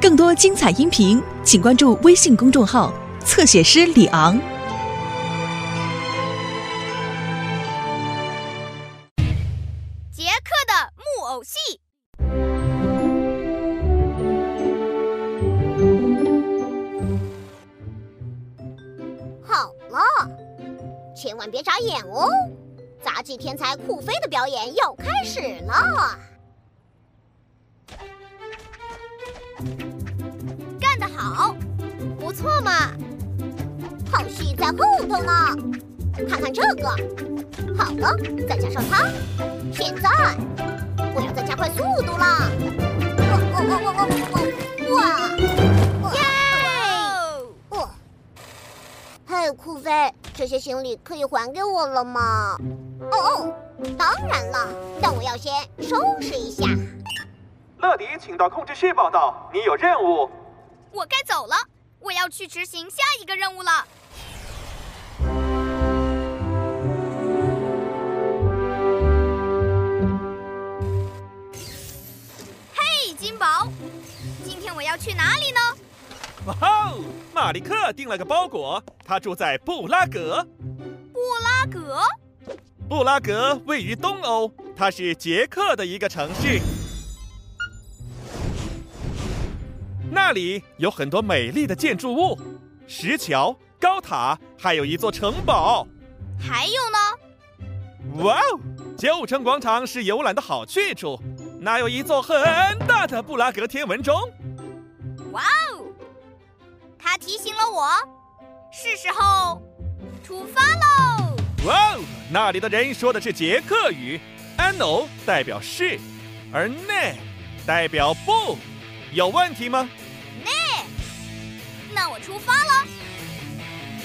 更多精彩音频，请关注微信公众号“侧写师李昂”。杰克的木偶戏。好了，千万别眨眼哦！杂技天才酷飞的表演要开始了。干得好，不错嘛！后续在后头呢，看看这个，好了，再加上它，现在我要再加快速度了！哦哦哦哦哦哦！哇！耶！哦，嘿，酷飞，这些行李可以还给我了吗？哦哦，当然了，但我要先收拾一下。乐迪，请到控制室报道，你有任务。我该走了，我要去执行下一个任务了。嘿，金宝，今天我要去哪里呢？哇哦，马利克订了个包裹，他住在布拉格。布拉格。布拉格位于东欧，它是捷克的一个城市。那里有很多美丽的建筑物，石桥、高塔，还有一座城堡。还有呢？哇哦，旧城广场是游览的好去处，那有一座很大的布拉格天文钟。哇哦！他提醒了我，是时候出发喽。哇哦，那里的人说的是捷克语，ano 代表是，而 ne 代表不，有问题吗？那我出发了。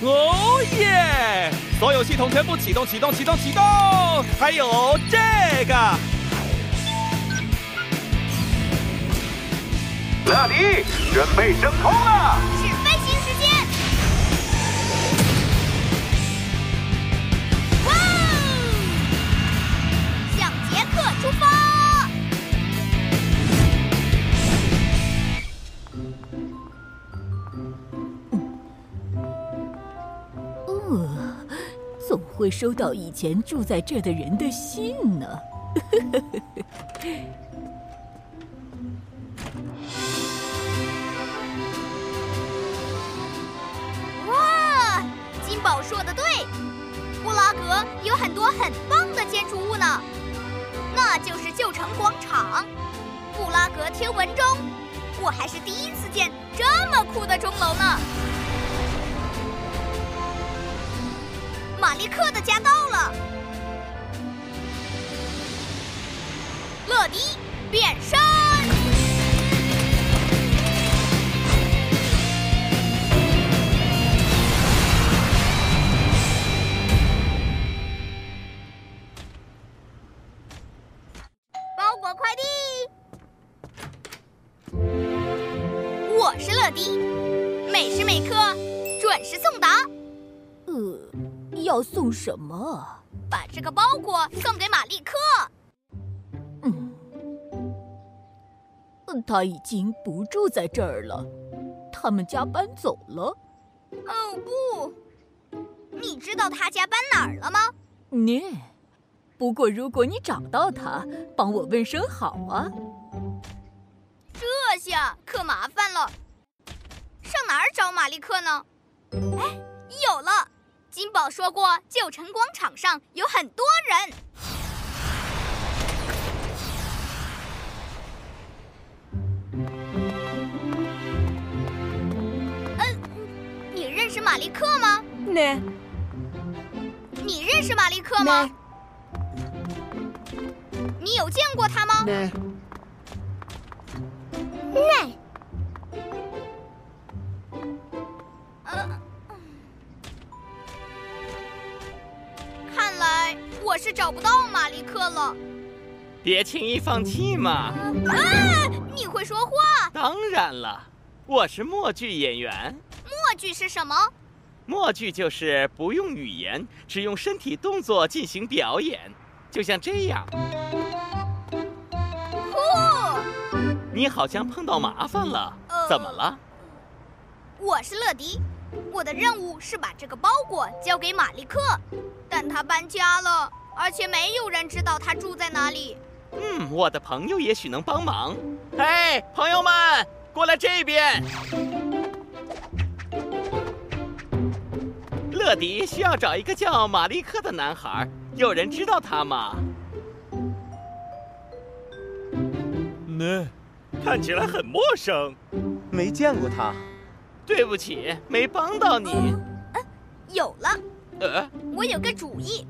哦耶！所有系统全部启动，启动，启动，启动！还有这个，乐迪，准备升空了。是飞行时间。哇哦！向杰克出发。收到以前住在这的人的信呢。哇，金宝说的对，布拉格有很多很棒的建筑物呢，那就是旧城广场、布拉格天文钟，我还是第一次见这么酷的钟楼呢。马利克的家到了，乐迪变身。包裹快递，我是乐迪，每时每刻准时送达。呃，要送什么？把这个包裹送给马利克。嗯，他已经不住在这儿了，他们家搬走了。哦不，你知道他家搬哪儿了吗？你，不过如果你找到他，帮我问声好啊。这下可麻烦了，上哪儿找马利克呢？哎，有了！金宝说过，旧城广场上有很多人。嗯，你认识马利克吗？呢你认识马利克吗？你有见过他吗？呢我是找不到马利克了。别轻易放弃嘛！啊，你会说话？当然了，我是默剧演员。默剧是什么？默剧就是不用语言，只用身体动作进行表演，就像这样。酷！你好像碰到麻烦了，怎么了？我是乐迪，我的任务是把这个包裹交给马利克，但他搬家了，而且没有人知道他住在哪里。嗯，我的朋友也许能帮忙。嘿，朋友们，过来这边。乐迪需要找一个叫马利克的男孩，有人知道他吗？那看起来很陌生，没见过他。对不起，没帮到你。嗯有了，呃，我有个主意。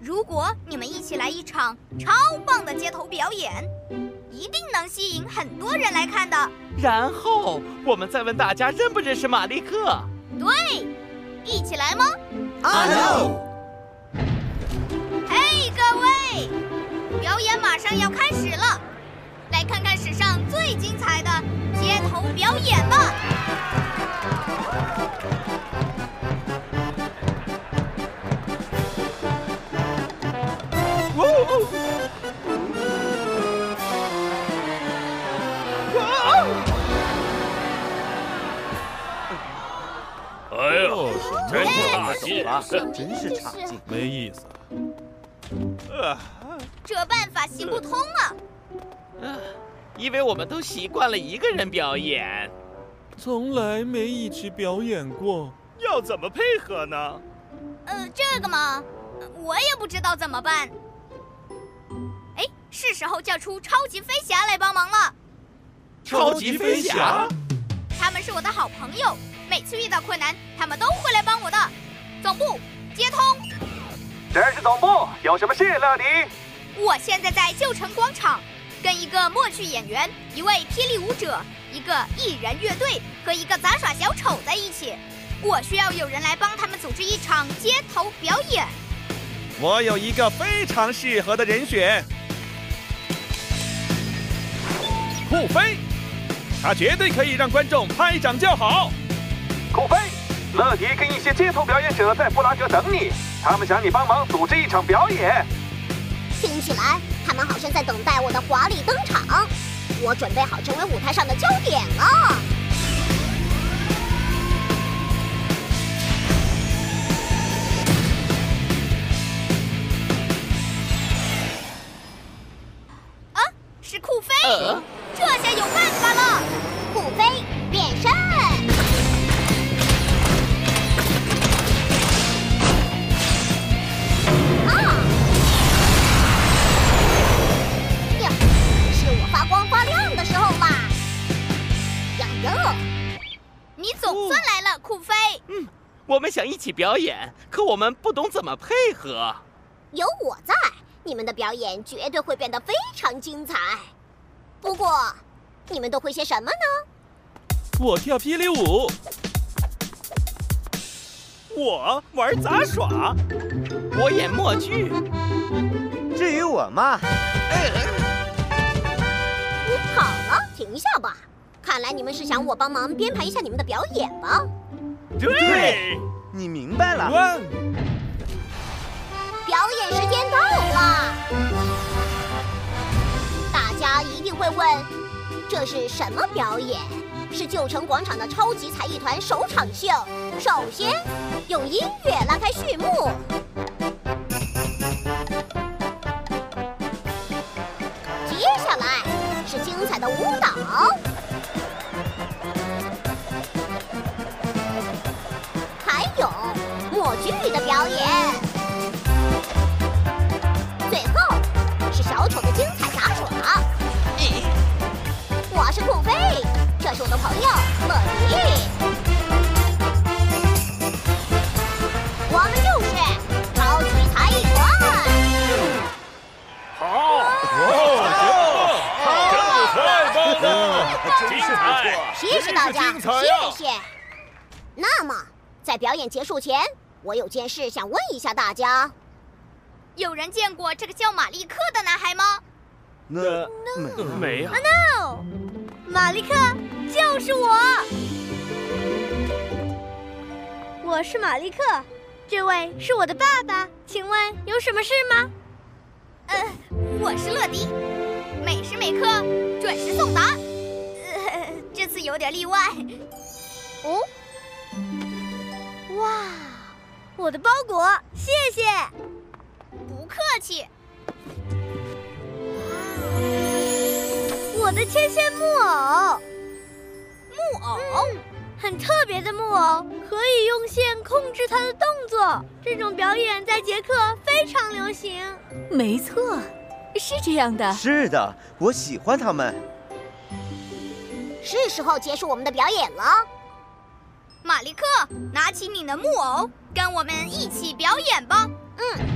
如果你们一起来一场超棒的街头表演，一定能吸引很多人来看的。然后我们再问大家认不认识马利克。对，一起来吗？阿诺，嘿，各位，表演马上要开始了，来看看史上最精彩的街头表演吧！差劲！真是差劲。没意思。呃，这办法行不通啊！啊，因为我们都习惯了一个人表演。从来没一起表演过，要怎么配合呢？呃，这个嘛，我也不知道怎么办。哎，是时候叫出超级飞侠来帮忙了。超级飞侠，他们是我的好朋友，每次遇到困难，他们都会来帮我的。总部接通，这是总部，有什么事，乐迪？我现在在旧城广场，跟一个默剧演员、一位霹雳舞者、一个艺人乐队和一个杂耍小丑在一起。我需要有人来帮他们组织一场街头表演。我有一个非常适合的人选，酷飞，他绝对可以让观众拍掌叫好。酷飞，乐迪跟一些街头表演者在布拉格等你，他们想你帮忙组织一场表演。听起来他们好像在等待我的华丽登场。我准备好成为舞台上的焦点了。啊，是酷飞，呃，起表演，可我们不懂怎么配合。有我在，你们的表演绝对会变得非常精彩。不过，你们都会些什么呢？我跳霹雳舞，我玩杂耍，我演默剧，至于我嘛，好了，停一下吧。看来你们是想我帮忙编排一下你们的表演吧？对，你明白了。哇，表演时间到了，大家一定会问，这是什么表演？是旧城广场的超级才艺团首场秀。首先，用音乐拉开序幕。我的朋友乐迪，我们就是超级才艺团。好，太棒了，真是不错。谢谢大家，谢谢。那么，在表演结束前，我有件事想问一下大家。有人见过这个叫马利克的男孩吗？那没没有？No，。马利克就是我，我是马利克，这位是我的爸爸，请问有什么事吗？呃，我是乐迪，每时每刻准时送达。呃，这次有点例外。哦，哇，我的包裹，谢谢。不客气。我的牵线木偶，木偶，很特别的木偶，可以用线控制它的动作。这种表演在捷克非常流行。没错，是这样的。是的，我喜欢他们。是时候结束我们的表演了。马利克，拿起你的木偶，跟我们一起表演吧。嗯。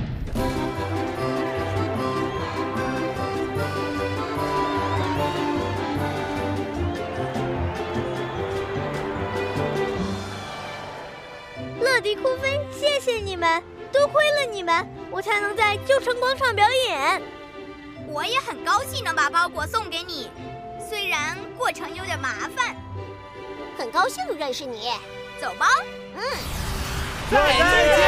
们！多亏了你们，我才能在旧城广场表演。我也很高兴能把包裹送给你，虽然过程有点麻烦。很高兴认识你，走吧。嗯。再见。